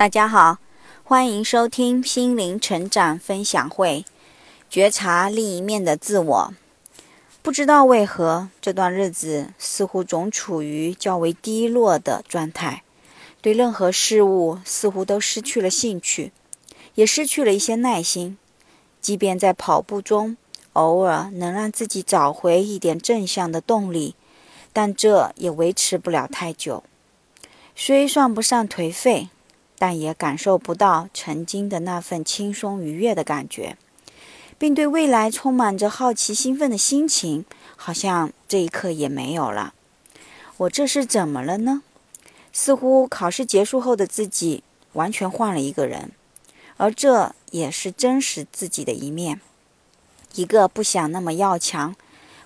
大家好，欢迎收听心灵成长分享会，觉察另一面的自我。不知道为何，这段日子似乎总处于较为低落的状态，对任何事物似乎都失去了兴趣，也失去了一些耐心。即便在跑步中，偶尔能让自己找回一点正向的动力，但这也维持不了太久。虽算不上颓废。但也感受不到曾经的那份轻松愉悦的感觉，并对未来充满着好奇兴奋的心情，好像这一刻也没有了。我这是怎么了呢？似乎考试结束后的自己完全换了一个人，而这也是真实自己的一面，一个不想那么要强，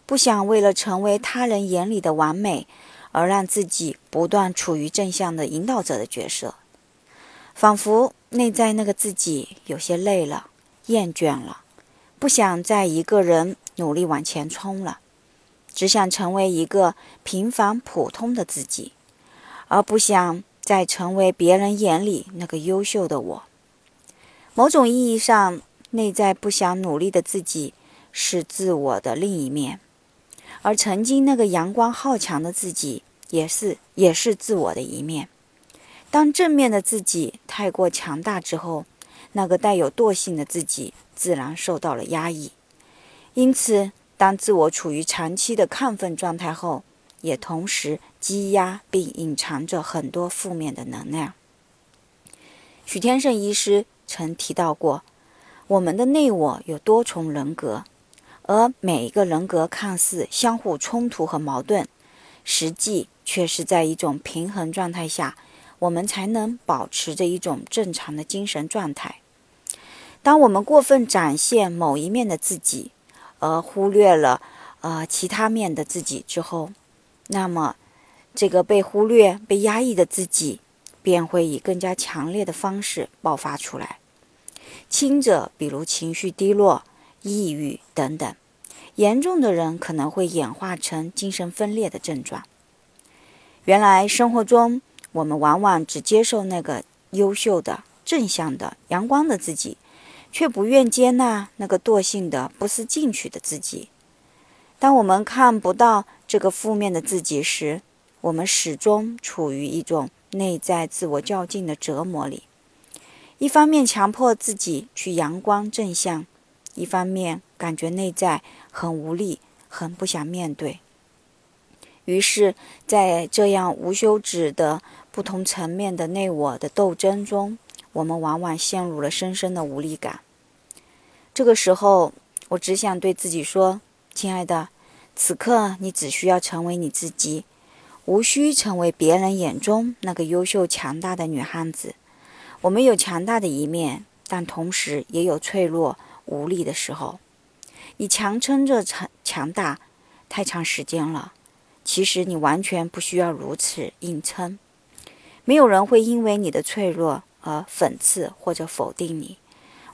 不想为了成为他人眼里的完美而让自己不断处于正向的引导者的角色。仿佛内在那个自己有些累了、厌倦了，不想再一个人努力往前冲了，只想成为一个平凡普通的自己，而不想再成为别人眼里那个优秀的我。某种意义上，内在不想努力的自己是自我的另一面，而曾经那个阳光好强的自己也是也是自我的一面。当正面的自己太过强大之后，那个带有惰性的自己自然受到了压抑。因此，当自我处于长期的亢奋状态后，也同时积压并隐藏着很多负面的能量。许天胜医师曾提到过，我们的内我有多重人格，而每一个人格看似相互冲突和矛盾，实际却是在一种平衡状态下。我们才能保持着一种正常的精神状态。当我们过分展现某一面的自己，而忽略了呃其他面的自己之后，那么这个被忽略、被压抑的自己便会以更加强烈的方式爆发出来。轻者比如情绪低落、抑郁等等；严重的人可能会演化成精神分裂的症状。原来生活中。我们往往只接受那个优秀的、正向的、阳光的自己，却不愿接纳那个惰性的、不思进取的自己。当我们看不到这个负面的自己时，我们始终处于一种内在自我较劲的折磨里。一方面强迫自己去阳光正向，一方面感觉内在很无力、很不想面对。于是，在这样无休止的不同层面的内我的斗争中，我们往往陷入了深深的无力感。这个时候，我只想对自己说：“亲爱的，此刻你只需要成为你自己，无需成为别人眼中那个优秀强大的女汉子。我们有强大的一面，但同时也有脆弱无力的时候。你强撑着强强大太长时间了。”其实你完全不需要如此硬撑，没有人会因为你的脆弱而讽刺或者否定你。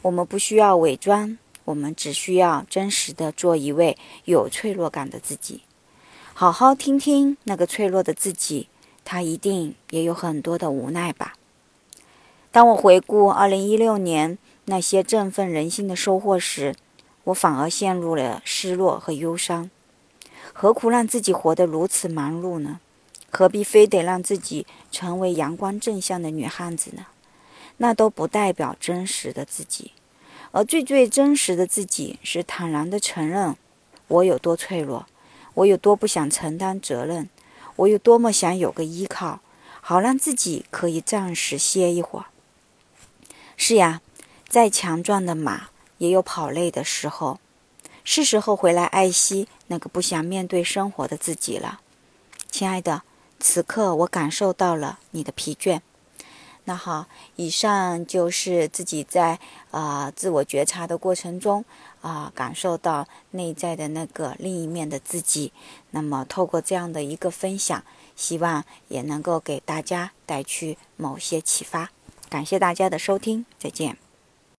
我们不需要伪装，我们只需要真实的做一位有脆弱感的自己。好好听听那个脆弱的自己，他一定也有很多的无奈吧。当我回顾2016年那些振奋人心的收获时，我反而陷入了失落和忧伤。何苦让自己活得如此忙碌呢？何必非得让自己成为阳光正向的女汉子呢？那都不代表真实的自己。而最最真实的自己是坦然地承认我有多脆弱，我有多不想承担责任，我有多么想有个依靠，好让自己可以暂时歇一会儿。是呀，再强壮的马也有跑累的时候。是时候回来爱惜那个不想面对生活的自己了，亲爱的，此刻我感受到了你的疲倦。那好，以上就是自己在啊自我觉察的过程中啊感受到内在的那个另一面的自己。那么透过这样的一个分享，希望也能够给大家带去某些启发。感谢大家的收听，再见。